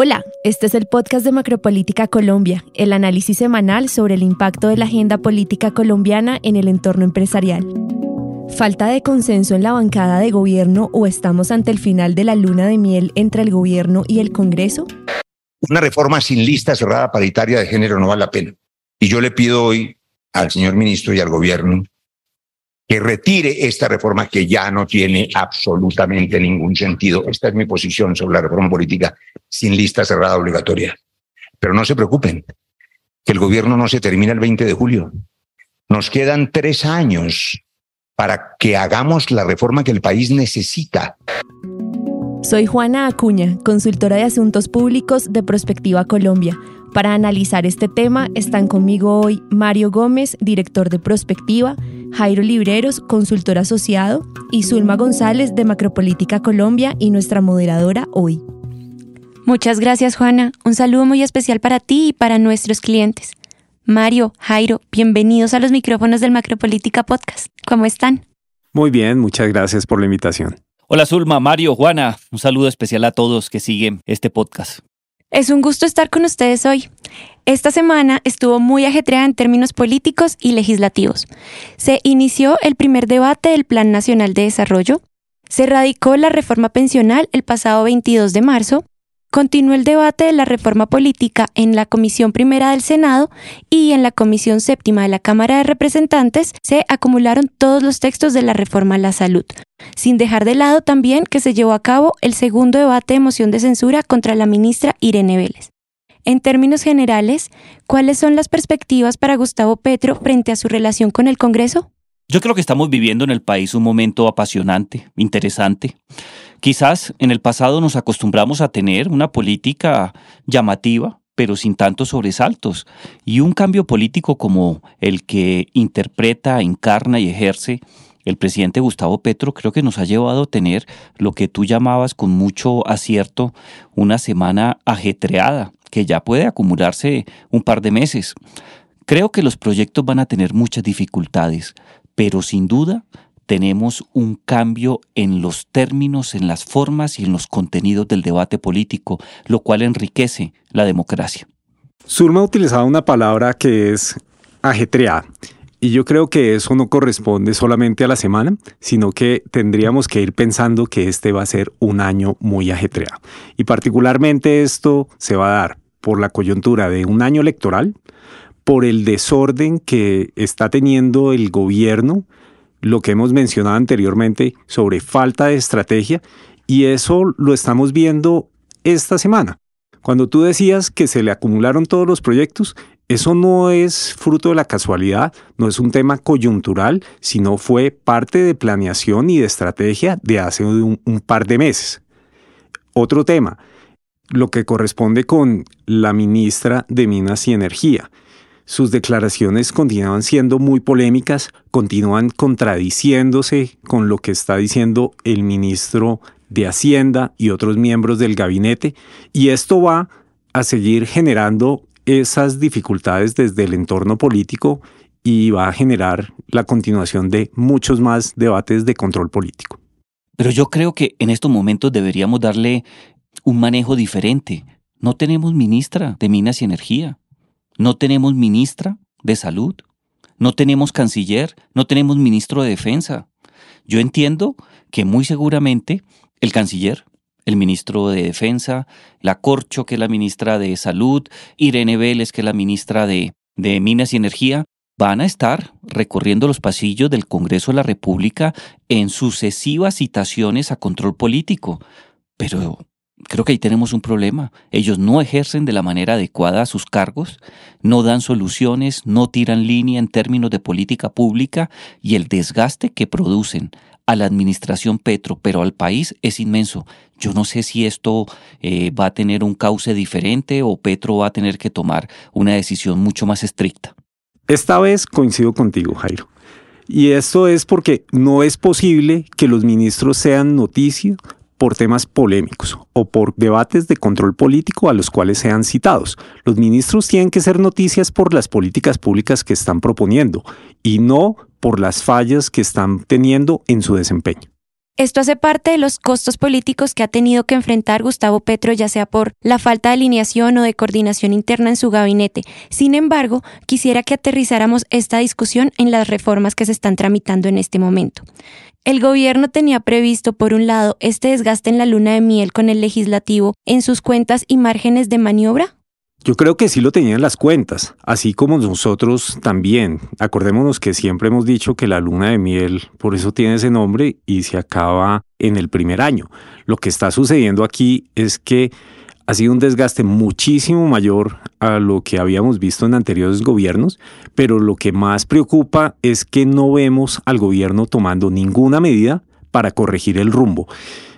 Hola, este es el podcast de Macropolítica Colombia, el análisis semanal sobre el impacto de la agenda política colombiana en el entorno empresarial. ¿Falta de consenso en la bancada de gobierno o estamos ante el final de la luna de miel entre el gobierno y el Congreso? Una reforma sin lista cerrada paritaria de género no vale la pena. Y yo le pido hoy al señor ministro y al gobierno que retire esta reforma que ya no tiene absolutamente ningún sentido. Esta es mi posición sobre la reforma política sin lista cerrada obligatoria. Pero no se preocupen, que el gobierno no se termina el 20 de julio. Nos quedan tres años para que hagamos la reforma que el país necesita. Soy Juana Acuña, consultora de asuntos públicos de Prospectiva Colombia. Para analizar este tema están conmigo hoy Mario Gómez, director de Prospectiva, Jairo Libreros, consultor asociado, y Zulma González de Macropolítica Colombia y nuestra moderadora hoy. Muchas gracias Juana, un saludo muy especial para ti y para nuestros clientes. Mario, Jairo, bienvenidos a los micrófonos del Macropolítica Podcast. ¿Cómo están? Muy bien, muchas gracias por la invitación. Hola Zulma, Mario, Juana, un saludo especial a todos que siguen este podcast. Es un gusto estar con ustedes hoy. Esta semana estuvo muy ajetreada en términos políticos y legislativos. Se inició el primer debate del Plan Nacional de Desarrollo, se radicó la reforma pensional el pasado 22 de marzo Continuó el debate de la reforma política en la Comisión Primera del Senado y en la Comisión Séptima de la Cámara de Representantes se acumularon todos los textos de la reforma a la salud, sin dejar de lado también que se llevó a cabo el segundo debate de moción de censura contra la ministra Irene Vélez. En términos generales, ¿cuáles son las perspectivas para Gustavo Petro frente a su relación con el Congreso? Yo creo que estamos viviendo en el país un momento apasionante, interesante. Quizás en el pasado nos acostumbramos a tener una política llamativa, pero sin tantos sobresaltos, y un cambio político como el que interpreta, encarna y ejerce el presidente Gustavo Petro creo que nos ha llevado a tener lo que tú llamabas con mucho acierto una semana ajetreada, que ya puede acumularse un par de meses. Creo que los proyectos van a tener muchas dificultades, pero sin duda tenemos un cambio en los términos, en las formas y en los contenidos del debate político, lo cual enriquece la democracia. Surma ha utilizado una palabra que es ajetreada. Y yo creo que eso no corresponde solamente a la semana, sino que tendríamos que ir pensando que este va a ser un año muy ajetreado. Y particularmente esto se va a dar por la coyuntura de un año electoral, por el desorden que está teniendo el gobierno lo que hemos mencionado anteriormente sobre falta de estrategia y eso lo estamos viendo esta semana. Cuando tú decías que se le acumularon todos los proyectos, eso no es fruto de la casualidad, no es un tema coyuntural, sino fue parte de planeación y de estrategia de hace un, un par de meses. Otro tema, lo que corresponde con la ministra de Minas y Energía. Sus declaraciones continúan siendo muy polémicas, continúan contradiciéndose con lo que está diciendo el ministro de Hacienda y otros miembros del gabinete, y esto va a seguir generando esas dificultades desde el entorno político y va a generar la continuación de muchos más debates de control político. Pero yo creo que en estos momentos deberíamos darle un manejo diferente. No tenemos ministra de Minas y Energía. No tenemos ministra de salud, no tenemos canciller, no tenemos ministro de defensa. Yo entiendo que muy seguramente el canciller, el ministro de defensa, la Corcho, que es la ministra de salud, Irene Vélez, que es la ministra de, de Minas y Energía, van a estar recorriendo los pasillos del Congreso de la República en sucesivas citaciones a control político. Pero creo que ahí tenemos un problema. Ellos no ejercen de la manera adecuada sus cargos, no dan soluciones, no tiran línea en términos de política pública y el desgaste que producen a la administración Petro, pero al país es inmenso. Yo no sé si esto eh, va a tener un cauce diferente o Petro va a tener que tomar una decisión mucho más estricta. Esta vez coincido contigo, Jairo. Y esto es porque no es posible que los ministros sean noticia por temas polémicos o por debates de control político a los cuales sean citados. Los ministros tienen que ser noticias por las políticas públicas que están proponiendo y no por las fallas que están teniendo en su desempeño. Esto hace parte de los costos políticos que ha tenido que enfrentar Gustavo Petro, ya sea por la falta de alineación o de coordinación interna en su gabinete. Sin embargo, quisiera que aterrizáramos esta discusión en las reformas que se están tramitando en este momento. El gobierno tenía previsto, por un lado, este desgaste en la luna de miel con el legislativo en sus cuentas y márgenes de maniobra. Yo creo que sí lo tenían las cuentas, así como nosotros también. Acordémonos que siempre hemos dicho que la luna de miel, por eso tiene ese nombre y se acaba en el primer año. Lo que está sucediendo aquí es que ha sido un desgaste muchísimo mayor a lo que habíamos visto en anteriores gobiernos, pero lo que más preocupa es que no vemos al gobierno tomando ninguna medida para corregir el rumbo.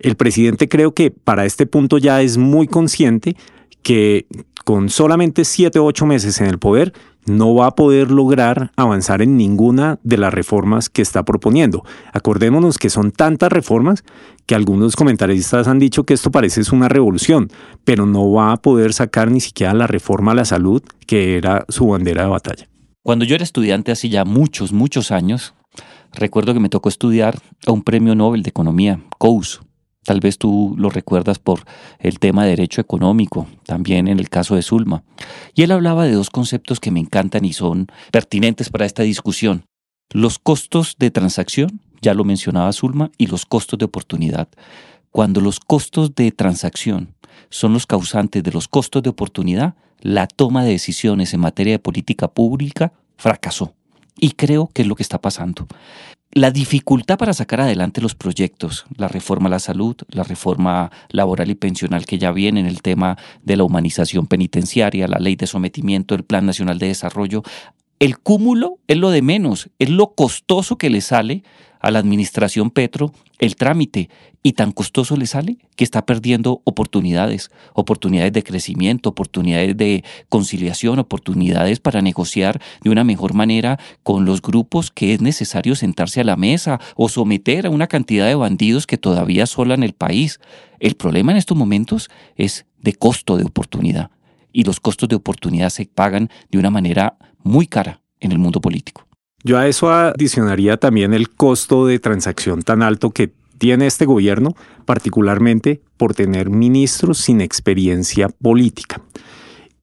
El presidente creo que para este punto ya es muy consciente que con solamente siete o ocho meses en el poder no va a poder lograr avanzar en ninguna de las reformas que está proponiendo. Acordémonos que son tantas reformas que algunos comentaristas han dicho que esto parece una revolución, pero no va a poder sacar ni siquiera la reforma a la salud, que era su bandera de batalla. Cuando yo era estudiante hace ya muchos, muchos años, recuerdo que me tocó estudiar a un premio Nobel de Economía, Coase, Tal vez tú lo recuerdas por el tema de derecho económico, también en el caso de Zulma. Y él hablaba de dos conceptos que me encantan y son pertinentes para esta discusión. Los costos de transacción, ya lo mencionaba Zulma, y los costos de oportunidad. Cuando los costos de transacción son los causantes de los costos de oportunidad, la toma de decisiones en materia de política pública fracasó. Y creo que es lo que está pasando la dificultad para sacar adelante los proyectos, la reforma a la salud, la reforma laboral y pensional que ya viene en el tema de la humanización penitenciaria, la ley de sometimiento, el Plan Nacional de Desarrollo, el cúmulo es lo de menos, es lo costoso que le sale a la administración Petro el trámite y tan costoso le sale que está perdiendo oportunidades, oportunidades de crecimiento, oportunidades de conciliación, oportunidades para negociar de una mejor manera con los grupos que es necesario sentarse a la mesa o someter a una cantidad de bandidos que todavía asolan el país. El problema en estos momentos es de costo de oportunidad y los costos de oportunidad se pagan de una manera muy cara en el mundo político. Yo a eso adicionaría también el costo de transacción tan alto que tiene este gobierno, particularmente por tener ministros sin experiencia política.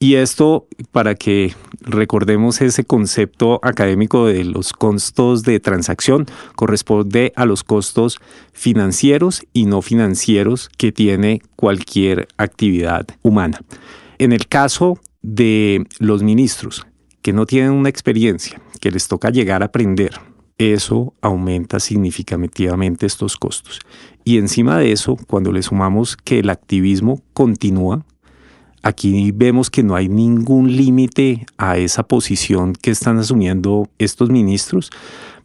Y esto, para que recordemos ese concepto académico de los costos de transacción, corresponde a los costos financieros y no financieros que tiene cualquier actividad humana. En el caso de los ministros que no tienen una experiencia, que les toca llegar a aprender, eso aumenta significativamente estos costos. Y encima de eso, cuando le sumamos que el activismo continúa, aquí vemos que no hay ningún límite a esa posición que están asumiendo estos ministros,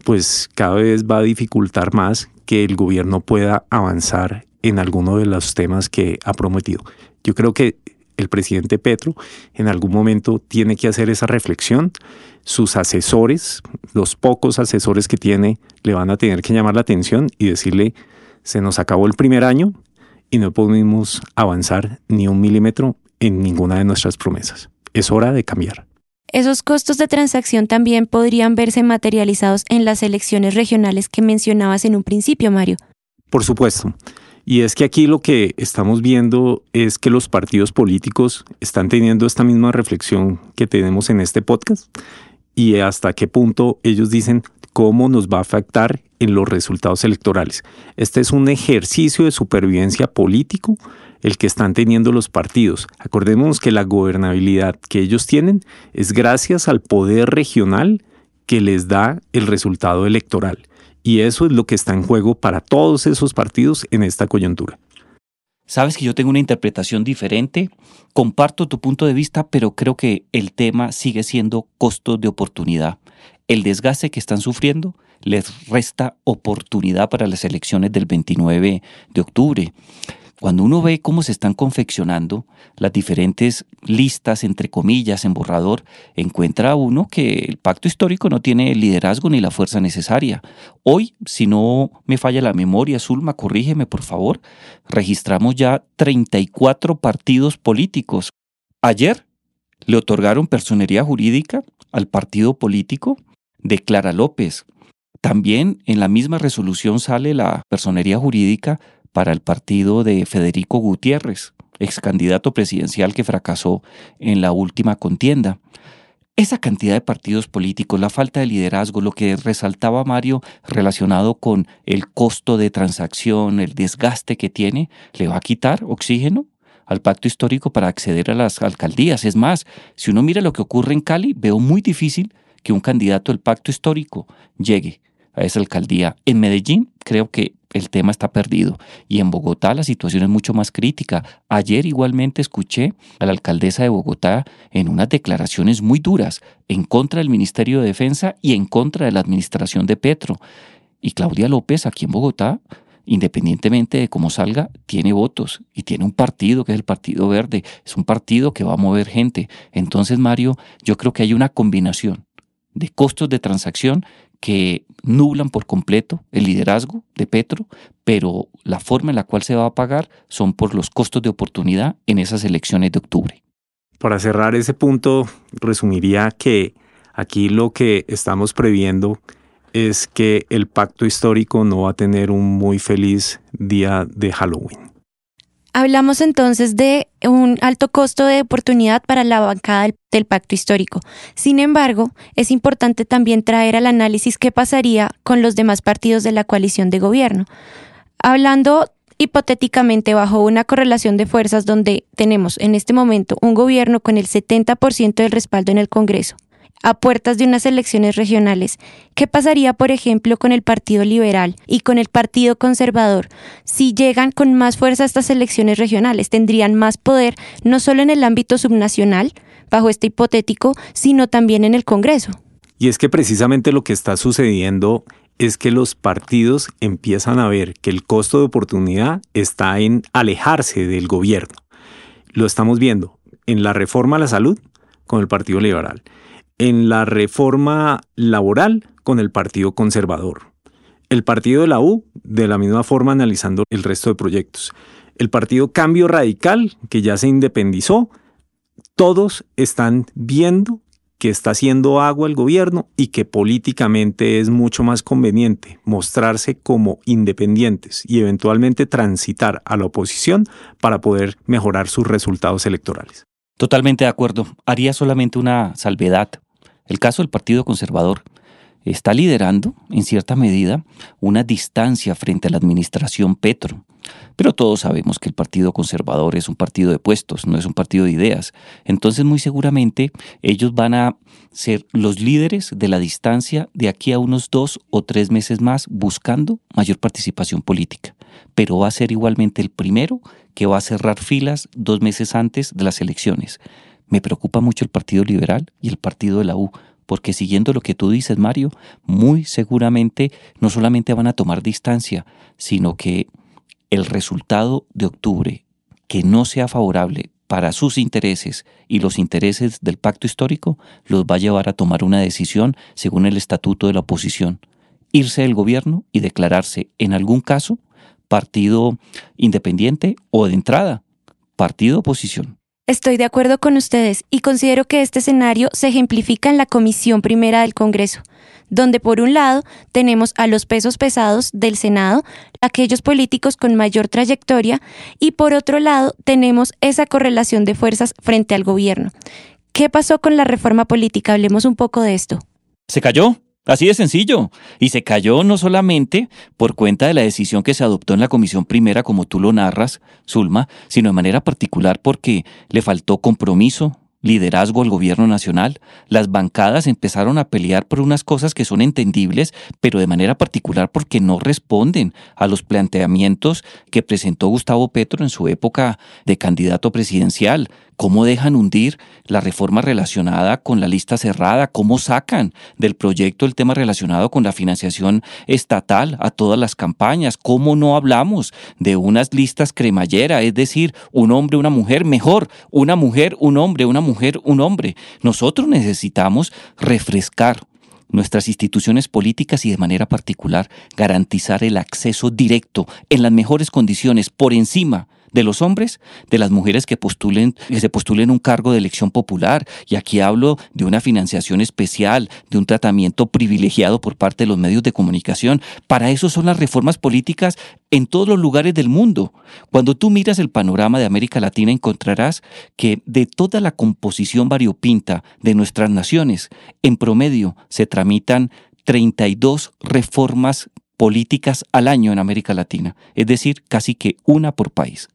pues cada vez va a dificultar más que el gobierno pueda avanzar en alguno de los temas que ha prometido. Yo creo que el presidente Petro en algún momento tiene que hacer esa reflexión. Sus asesores, los pocos asesores que tiene, le van a tener que llamar la atención y decirle, se nos acabó el primer año y no podemos avanzar ni un milímetro en ninguna de nuestras promesas. Es hora de cambiar. Esos costos de transacción también podrían verse materializados en las elecciones regionales que mencionabas en un principio, Mario. Por supuesto. Y es que aquí lo que estamos viendo es que los partidos políticos están teniendo esta misma reflexión que tenemos en este podcast y hasta qué punto ellos dicen cómo nos va a afectar en los resultados electorales. Este es un ejercicio de supervivencia político el que están teniendo los partidos. Acordémonos que la gobernabilidad que ellos tienen es gracias al poder regional que les da el resultado electoral. Y eso es lo que está en juego para todos esos partidos en esta coyuntura. Sabes que yo tengo una interpretación diferente, comparto tu punto de vista, pero creo que el tema sigue siendo costos de oportunidad. El desgaste que están sufriendo les resta oportunidad para las elecciones del 29 de octubre. Cuando uno ve cómo se están confeccionando las diferentes listas, entre comillas, en borrador, encuentra uno que el pacto histórico no tiene el liderazgo ni la fuerza necesaria. Hoy, si no me falla la memoria, Zulma, corrígeme por favor, registramos ya 34 partidos políticos. Ayer le otorgaron personería jurídica al partido político de Clara López, También en la misma resolución sale la personería jurídica para el partido de Federico Gutiérrez, ex candidato presidencial que fracasó en la última contienda. Esa cantidad de partidos políticos, la falta de liderazgo, lo que resaltaba Mario relacionado con el costo de transacción, el desgaste que tiene, le va a quitar oxígeno al pacto histórico para acceder a las alcaldías. Es más, si uno mira lo que ocurre en Cali, veo muy difícil que un candidato del pacto histórico llegue a esa alcaldía. En Medellín creo que el tema está perdido. Y en Bogotá la situación es mucho más crítica. Ayer igualmente escuché a la alcaldesa de Bogotá en unas declaraciones muy duras en contra del Ministerio de Defensa y en contra de la administración de Petro. Y Claudia López aquí en Bogotá, independientemente de cómo salga, tiene votos y tiene un partido que es el Partido Verde. Es un partido que va a mover gente. Entonces, Mario, yo creo que hay una combinación de costos de transacción que nublan por completo el liderazgo de Petro, pero la forma en la cual se va a pagar son por los costos de oportunidad en esas elecciones de octubre. Para cerrar ese punto, resumiría que aquí lo que estamos previendo es que el pacto histórico no va a tener un muy feliz día de Halloween. Hablamos entonces de un alto costo de oportunidad para la bancada del, pacto histórico. Sin embargo, es importante también traer al análisis qué pasaría con los demás partidos de la coalición de gobierno. Hablando hipotéticamente bajo una correlación de fuerzas donde tenemos en este momento un gobierno con el 70% del respaldo en el Congreso, a puertas de unas elecciones regionales. ¿Qué pasaría, por ejemplo, con el Partido Liberal y con el Partido Conservador si llegan con más fuerza a estas elecciones regionales? Tendrían más poder no solo en el ámbito subnacional, bajo este hipotético, sino también en el Congreso. Y es que precisamente lo que está sucediendo es que los partidos empiezan a ver que el costo de oportunidad está en alejarse del gobierno. Lo estamos viendo en la reforma a la salud con el Partido Liberal en la reforma laboral con el Partido Conservador. El Partido de la U, de la misma forma, analizando el resto de proyectos. El Partido Cambio Radical, que ya se independizó, todos están viendo que está haciendo agua el gobierno y que políticamente es mucho más conveniente mostrarse como independientes y eventualmente transitar a la oposición para poder mejorar sus resultados electorales. Totalmente de acuerdo. Haría solamente una salvedad. El caso del Partido Conservador está liderando, en cierta medida, una distancia frente a la administración Petro. Pero todos sabemos que el Partido Conservador es un partido de puestos, no es un partido de ideas. Entonces, muy seguramente, ellos van a ser los líderes de la distancia de aquí a unos dos o tres meses más, buscando mayor participación política. Pero va a ser igualmente el primero que va a cerrar filas dos meses antes de las elecciones. Me preocupa mucho el Partido Liberal y el Partido de la U, porque siguiendo lo que tú dices, Mario, muy seguramente no solamente van a tomar distancia, sino que el resultado de octubre, que no sea favorable para sus intereses y los intereses del pacto histórico, los va a llevar a tomar una decisión según el estatuto de la oposición, irse del gobierno y declararse en algún caso partido independiente o de entrada partido oposición. Estoy de acuerdo con ustedes y considero que este escenario se ejemplifica en la Comisión Primera del Congreso, donde por un lado tenemos a los pesos pesados del Senado, aquellos políticos con mayor trayectoria, y por otro lado tenemos esa correlación de fuerzas frente al gobierno. ¿Qué pasó con la reforma política? Hablemos un poco de esto. Se cayó. Así de sencillo. Y se cayó no solamente por cuenta de la decisión que se adoptó en la Comisión Primera, como tú lo narras, Zulma, sino de manera particular porque le faltó compromiso, liderazgo al gobierno nacional. Las bancadas empezaron a pelear por unas cosas que son entendibles, pero de manera particular porque no responden a los planteamientos que presentó Gustavo Petro en su época de candidato presidencial cómo dejan hundir la reforma relacionada con la lista cerrada, cómo sacan del proyecto el tema relacionado con la financiación estatal a todas las campañas, cómo no hablamos de unas listas cremallera, es decir, un hombre, una mujer, mejor, una mujer, un hombre, una mujer, un hombre. Nosotros necesitamos refrescar nuestras instituciones políticas y de manera particular garantizar el acceso directo en las mejores condiciones por encima de los hombres, de las mujeres que postulen, que se postulen un cargo de elección popular. Y aquí hablo de una financiación especial, de un tratamiento privilegiado por parte de los medios de comunicación. Para eso son las reformas políticas en todos los lugares del mundo. Cuando tú miras el panorama de América Latina encontrarás que de toda la composición variopinta de nuestras naciones, en promedio se tramitan 32 reformas políticas al año en América Latina, es decir, casi que una por país.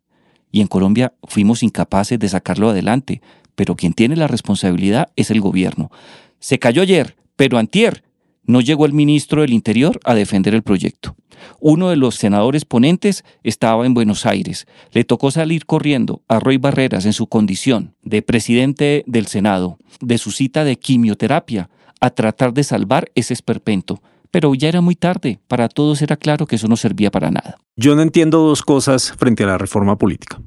Y en Colombia fuimos incapaces de sacarlo adelante, pero quien tiene la responsabilidad es el gobierno. Se cayó ayer, pero antier no llegó el ministro del Interior a defender el proyecto. Uno de los senadores ponentes estaba en Buenos Aires. Le tocó salir corriendo a Roy Barreras en su condición de presidente del Senado, de su cita de quimioterapia, a tratar de salvar ese esperpento pero ya era muy tarde. Para todos era claro que eso no servía para nada. Yo no entiendo dos cosas frente a la reforma política.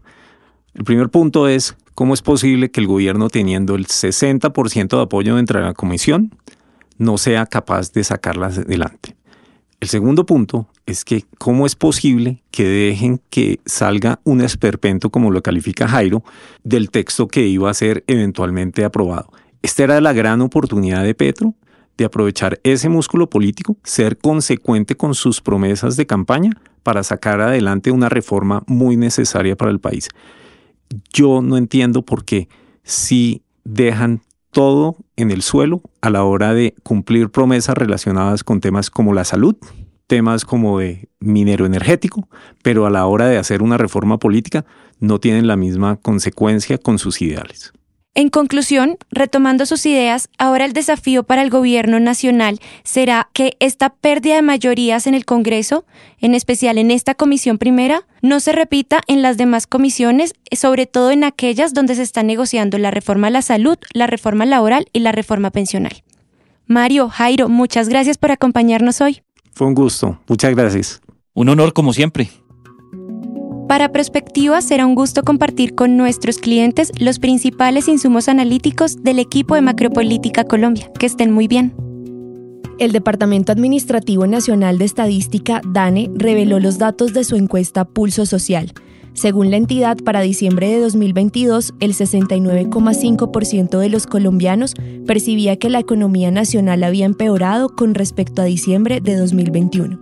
El primer punto es cómo es posible que el gobierno, teniendo el 60% de apoyo dentro de la comisión, no sea capaz de sacarlas adelante. El segundo punto es que cómo es posible que dejen que salga un esperpento, como lo califica Jairo, del texto que iba a ser eventualmente aprobado. Esta era la gran oportunidad de Petro de aprovechar ese músculo político, ser consecuente con sus promesas de campaña para sacar adelante una reforma muy necesaria para el país. Yo no entiendo por qué si dejan todo en el suelo a la hora de cumplir promesas relacionadas con temas como la salud, temas como de minero energético, pero a la hora de hacer una reforma política no tienen la misma consecuencia con sus ideales. En conclusión, retomando sus ideas, ahora el desafío para el gobierno nacional será que esta pérdida de mayorías en el Congreso, en especial en esta comisión primera, no se repita en las demás comisiones, sobre todo en aquellas donde se está negociando la reforma a la salud, la reforma laboral y la reforma pensional. Mario, Jairo, muchas gracias por acompañarnos hoy. Fue un gusto, muchas gracias. Un honor como siempre. Para Prospectiva será un gusto compartir con nuestros clientes los principales insumos analíticos del equipo de Macropolítica Colombia. Que estén muy bien. El Departamento Administrativo Nacional de Estadística, DANE, reveló los datos de su encuesta Pulso Social. Según la entidad, para diciembre de 2022, el 69,5% de los colombianos percibía que la economía nacional había empeorado con respecto a diciembre de 2021.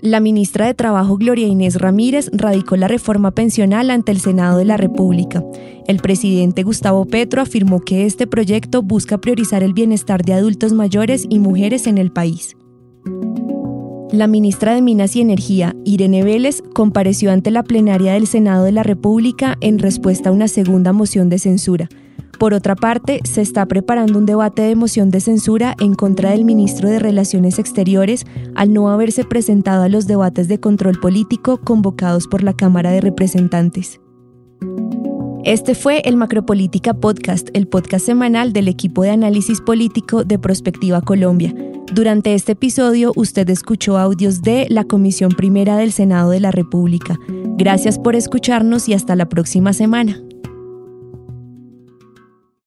La ministra de Trabajo Gloria Inés Ramírez radicó la reforma pensional ante el Senado de la República. El presidente Gustavo Petro afirmó que este proyecto busca priorizar el bienestar de adultos mayores y mujeres en el país. La ministra de Minas y Energía, Irene Vélez, compareció ante la plenaria del Senado de la República en respuesta a una segunda moción de censura. Por otra parte, se está preparando un debate de moción de censura en contra del ministro de Relaciones Exteriores al no haberse presentado a los debates de control político convocados por la Cámara de Representantes. Este fue el Macropolítica Podcast, el podcast semanal del equipo de análisis político de Prospectiva Colombia. Durante este episodio usted escuchó audios de la Comisión Primera del Senado de la República. Gracias por escucharnos y hasta la próxima semana.